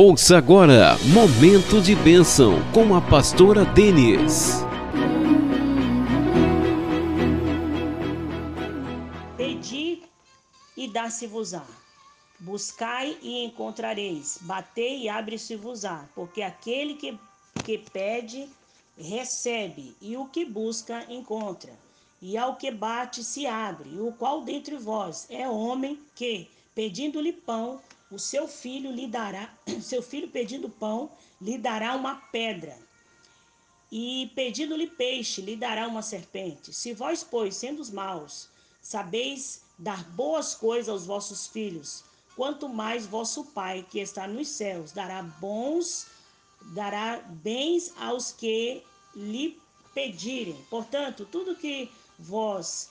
Ouça agora Momento de Bênção com a pastora Denise. Pedi e dá-se-vos-á. Buscai e encontrareis. Batei e abre-se-vos-á. Porque aquele que, que pede, recebe, e o que busca, encontra. E ao que bate, se abre. O qual dentre vós é homem que, pedindo-lhe pão, o seu filho lhe dará, seu filho pedindo pão, lhe dará uma pedra. E pedindo-lhe peixe, lhe dará uma serpente. Se vós, pois, sendo os maus, sabeis dar boas coisas aos vossos filhos, quanto mais vosso Pai, que está nos céus, dará bons, dará bens aos que lhe pedirem. Portanto, tudo que vós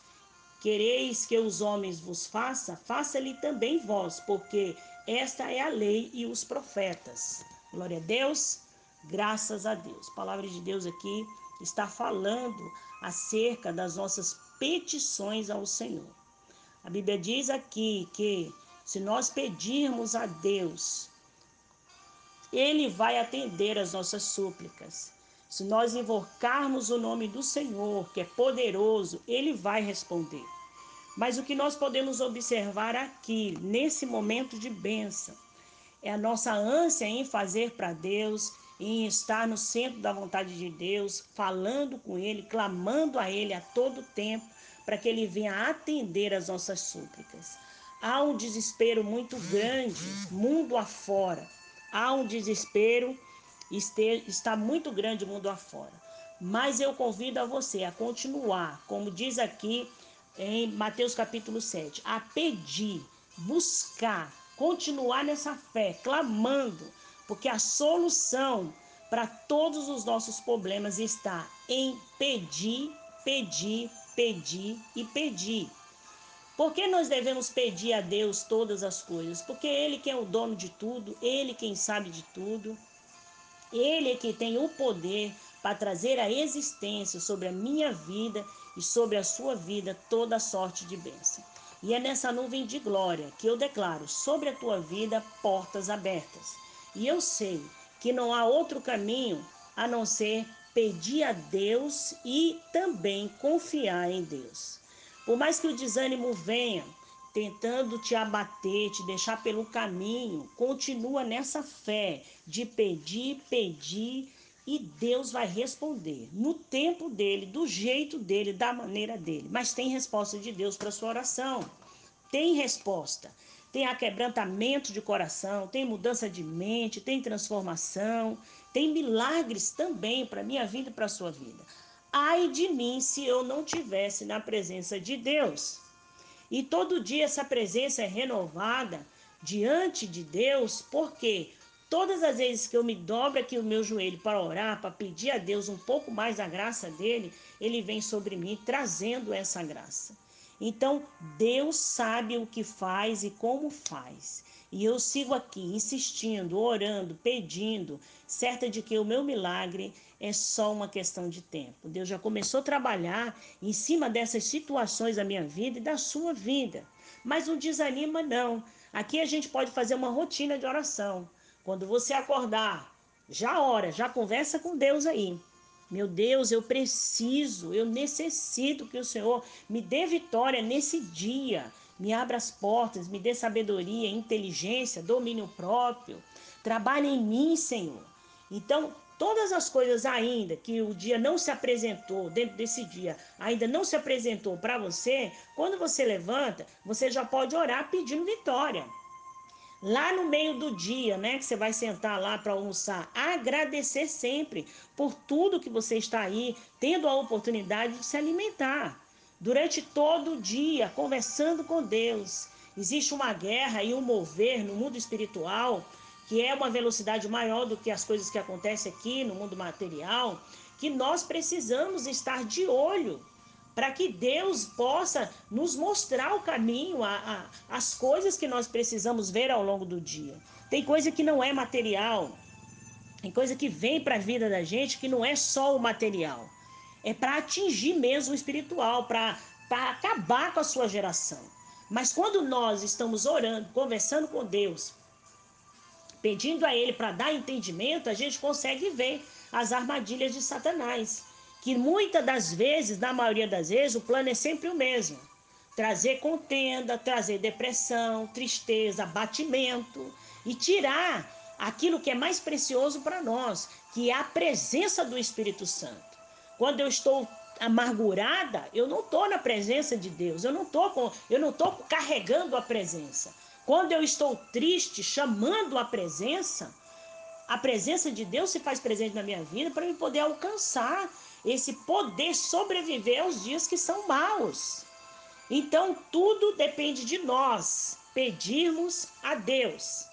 quereis que os homens vos façam, faça-lhe também vós, porque esta é a lei e os profetas. Glória a Deus, graças a Deus. A palavra de Deus aqui está falando acerca das nossas petições ao Senhor. A Bíblia diz aqui que se nós pedirmos a Deus, Ele vai atender as nossas súplicas. Se nós invocarmos o nome do Senhor, que é poderoso, Ele vai responder. Mas o que nós podemos observar aqui, nesse momento de bênção, é a nossa ânsia em fazer para Deus, em estar no centro da vontade de Deus, falando com Ele, clamando a Ele a todo tempo, para que Ele venha atender as nossas súplicas. Há um desespero muito grande, mundo afora. Há um desespero, está muito grande mundo afora. Mas eu convido a você a continuar, como diz aqui em Mateus capítulo 7, a pedir, buscar, continuar nessa fé, clamando, porque a solução para todos os nossos problemas está em pedir, pedir, pedir e pedir. Por que nós devemos pedir a Deus todas as coisas? Porque Ele quem é o dono de tudo, Ele quem sabe de tudo, Ele é que tem o poder para trazer a existência sobre a minha vida e sobre a sua vida toda sorte de bênção. E é nessa nuvem de glória que eu declaro sobre a tua vida portas abertas. E eu sei que não há outro caminho a não ser pedir a Deus e também confiar em Deus. Por mais que o desânimo venha tentando te abater, te deixar pelo caminho, continua nessa fé de pedir, pedir e Deus vai responder no tempo dele, do jeito dele, da maneira dele. Mas tem resposta de Deus para sua oração. Tem resposta. Tem aquebrantamento de coração, tem mudança de mente, tem transformação, tem milagres também para minha vida e para sua vida. Ai de mim se eu não tivesse na presença de Deus. E todo dia essa presença é renovada diante de Deus, porque Todas as vezes que eu me dobro aqui o meu joelho para orar, para pedir a Deus um pouco mais da graça dele, ele vem sobre mim trazendo essa graça. Então, Deus sabe o que faz e como faz. E eu sigo aqui insistindo, orando, pedindo, certa de que o meu milagre é só uma questão de tempo. Deus já começou a trabalhar em cima dessas situações da minha vida e da sua vida. Mas não desanima, não. Aqui a gente pode fazer uma rotina de oração. Quando você acordar, já ora, já conversa com Deus aí. Meu Deus, eu preciso, eu necessito que o Senhor me dê vitória nesse dia. Me abra as portas, me dê sabedoria, inteligência, domínio próprio. Trabalhe em mim, Senhor. Então, todas as coisas ainda que o dia não se apresentou, dentro desse dia, ainda não se apresentou para você, quando você levanta, você já pode orar pedindo vitória lá no meio do dia, né, que você vai sentar lá para almoçar, agradecer sempre por tudo que você está aí, tendo a oportunidade de se alimentar. Durante todo o dia, conversando com Deus. Existe uma guerra e um mover no mundo espiritual que é uma velocidade maior do que as coisas que acontecem aqui no mundo material, que nós precisamos estar de olho para que Deus possa nos mostrar o caminho, a, a, as coisas que nós precisamos ver ao longo do dia. Tem coisa que não é material, tem coisa que vem para a vida da gente que não é só o material, é para atingir mesmo o espiritual, para acabar com a sua geração. Mas quando nós estamos orando, conversando com Deus, pedindo a Ele para dar entendimento, a gente consegue ver as armadilhas de Satanás. Que muitas das vezes, na maioria das vezes, o plano é sempre o mesmo: trazer contenda, trazer depressão, tristeza, abatimento e tirar aquilo que é mais precioso para nós, que é a presença do Espírito Santo. Quando eu estou amargurada, eu não estou na presença de Deus, eu não estou eu não estou carregando a presença. Quando eu estou triste, chamando a presença, a presença de Deus se faz presente na minha vida para eu poder alcançar esse poder sobreviver aos dias que são maus. Então, tudo depende de nós pedirmos a Deus.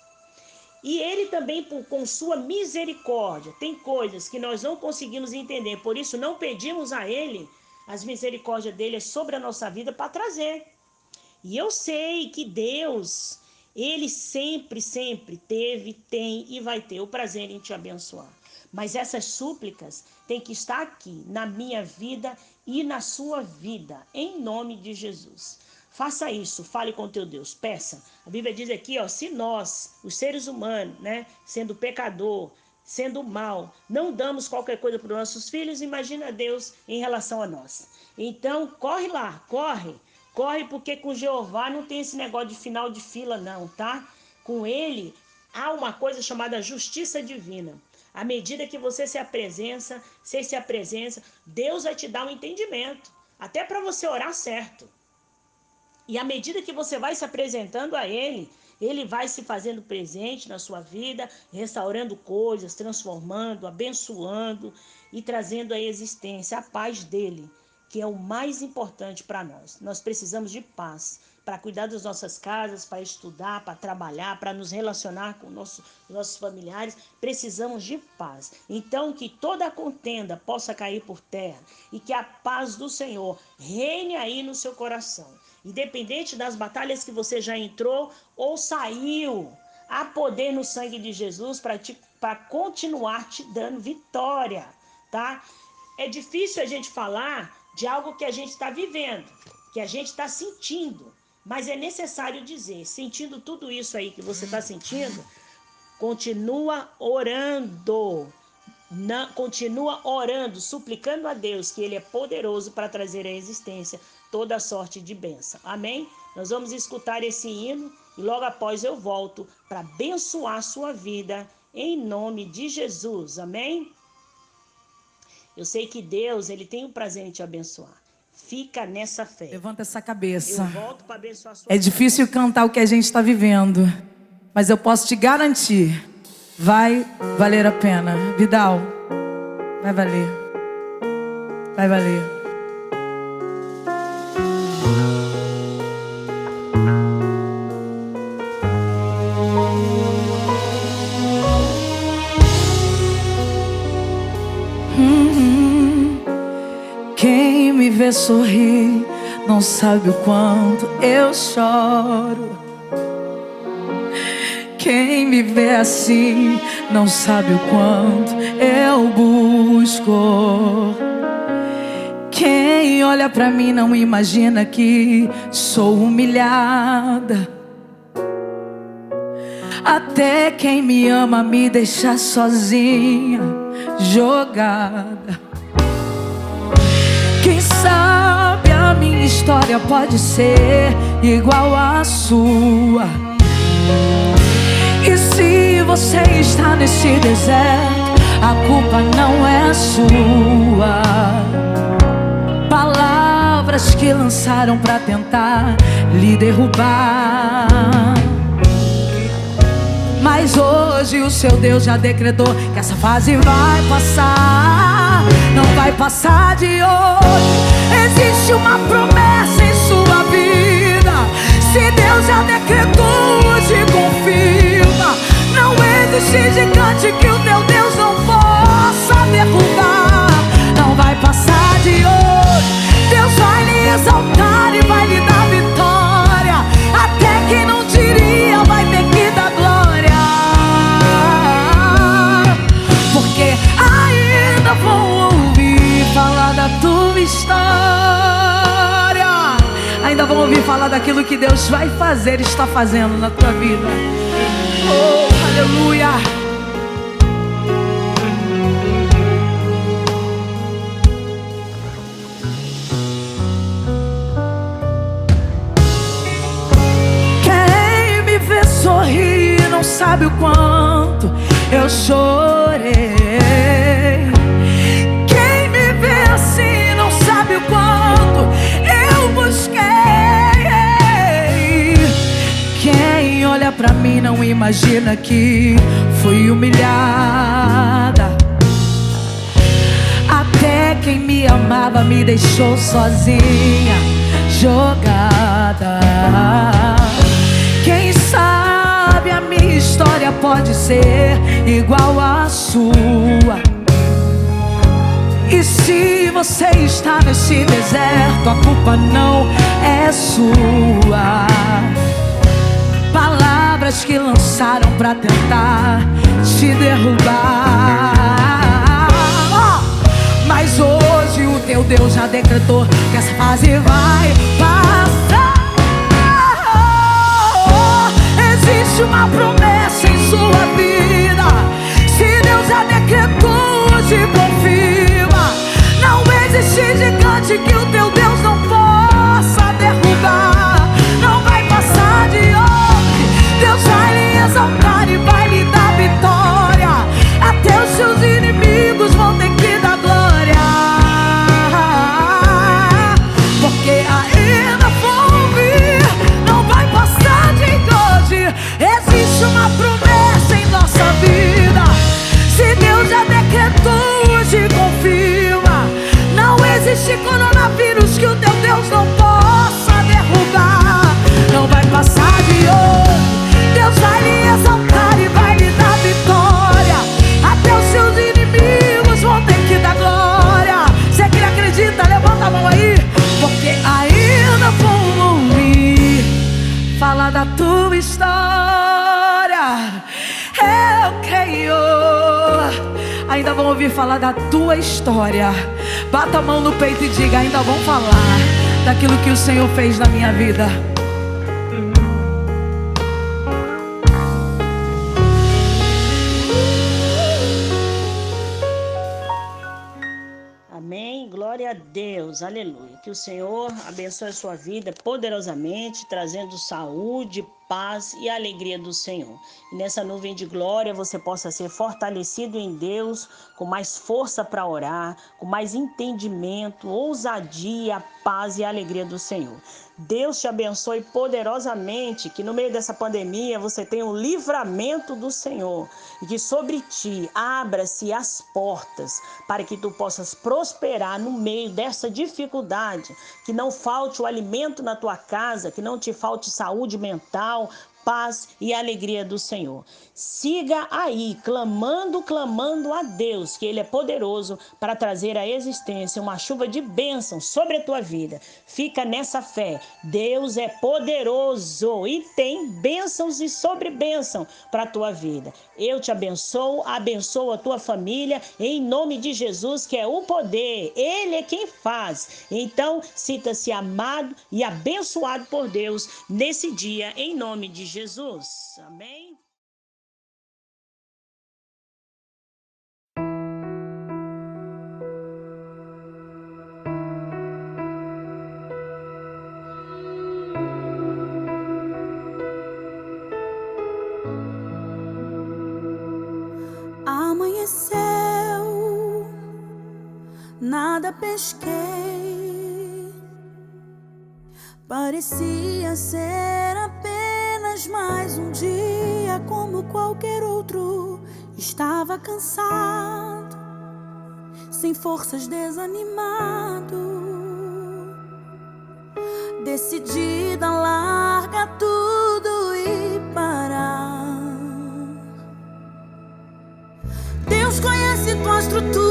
E ele também, com sua misericórdia, tem coisas que nós não conseguimos entender, por isso não pedimos a ele as misericórdias dele sobre a nossa vida para trazer. E eu sei que Deus, ele sempre, sempre teve, tem e vai ter o prazer em te abençoar. Mas essas súplicas têm que estar aqui na minha vida e na sua vida, em nome de Jesus. Faça isso, fale com teu Deus, peça. A Bíblia diz aqui, ó, se nós, os seres humanos, né, sendo pecador, sendo mal, não damos qualquer coisa para os nossos filhos, imagina Deus em relação a nós. Então, corre lá, corre, corre, porque com Jeová não tem esse negócio de final de fila, não, tá? Com ele há uma coisa chamada justiça divina. À medida que você se apresenta, você se apresenta, Deus vai te dar um entendimento, até para você orar certo. E à medida que você vai se apresentando a Ele, Ele vai se fazendo presente na sua vida, restaurando coisas, transformando, abençoando e trazendo à existência a paz dele, que é o mais importante para nós. Nós precisamos de paz para cuidar das nossas casas, para estudar, para trabalhar, para nos relacionar com nosso, nossos familiares, precisamos de paz. Então, que toda contenda possa cair por terra e que a paz do Senhor reine aí no seu coração. Independente das batalhas que você já entrou ou saiu, há poder no sangue de Jesus para continuar te dando vitória, tá? É difícil a gente falar de algo que a gente está vivendo, que a gente está sentindo. Mas é necessário dizer, sentindo tudo isso aí que você está sentindo, continua orando. Continua orando, suplicando a Deus que Ele é poderoso para trazer à existência toda sorte de bênção. Amém? Nós vamos escutar esse hino e logo após eu volto para abençoar sua vida em nome de Jesus. Amém? Eu sei que Deus, ele tem o prazer em te abençoar. Fica nessa fé. Levanta essa cabeça. é difícil cantar o que a gente está vivendo, mas eu posso te garantir, vai valer a pena. Vidal, vai valer. Vai valer. Vê sorrir, não sabe o quanto eu choro. Quem me vê assim, não sabe o quanto eu busco. Quem olha pra mim não imagina que sou humilhada. Até quem me ama me deixa sozinha, jogada. História pode ser igual à sua. E se você está nesse deserto, a culpa não é sua. Palavras que lançaram para tentar lhe derrubar. Mas hoje o seu Deus já decretou que essa fase vai passar. Não vai passar de hoje. Existe uma promessa em sua vida. Se Deus já decretou, hoje confirma. Não existe gigante daquilo que Deus vai fazer, está fazendo na tua vida. Oh, Aleluia. Quem me vê sorrir não sabe o quanto eu chorei. Imagina que fui humilhada. Até quem me amava me deixou sozinha, jogada. Quem sabe a minha história pode ser igual à sua. E se você está nesse deserto, a culpa não é sua. Que lançaram pra tentar te derrubar. Mas hoje o teu Deus já decretou que essa fase vai passar. Falar da tua história. Bata a mão no peito e diga: ainda vão falar daquilo que o Senhor fez na minha vida. Amém. Glória a Deus. Aleluia. Que o Senhor abençoe a sua vida poderosamente, trazendo saúde, paz e alegria do Senhor. E nessa nuvem de glória você possa ser fortalecido em Deus, com mais força para orar, com mais entendimento, ousadia, paz e alegria do Senhor. Deus te abençoe poderosamente, que no meio dessa pandemia você tenha o livramento do Senhor e que sobre ti abra-se as portas para que tu possas prosperar no meio dessa dificuldade, que não falte o alimento na tua casa, que não te falte saúde mental, paz e alegria do Senhor. Siga aí, clamando, clamando a Deus, que Ele é poderoso para trazer à existência uma chuva de bênção sobre a tua vida. Fica nessa fé. Deus é poderoso e tem bênçãos e sobre bênção para a tua vida. Eu te abençoo, abençoo a tua família, em nome de Jesus, que é o poder. Ele é quem faz. Então, sinta-se amado e abençoado por Deus nesse dia, em nome de Jesus. Amém. Pesquei. Parecia ser apenas mais um dia como qualquer outro. Estava cansado, sem forças, desanimado. Decidida a largar tudo e parar. Deus conhece tua estrutura,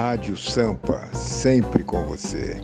Rádio Sampa, sempre com você.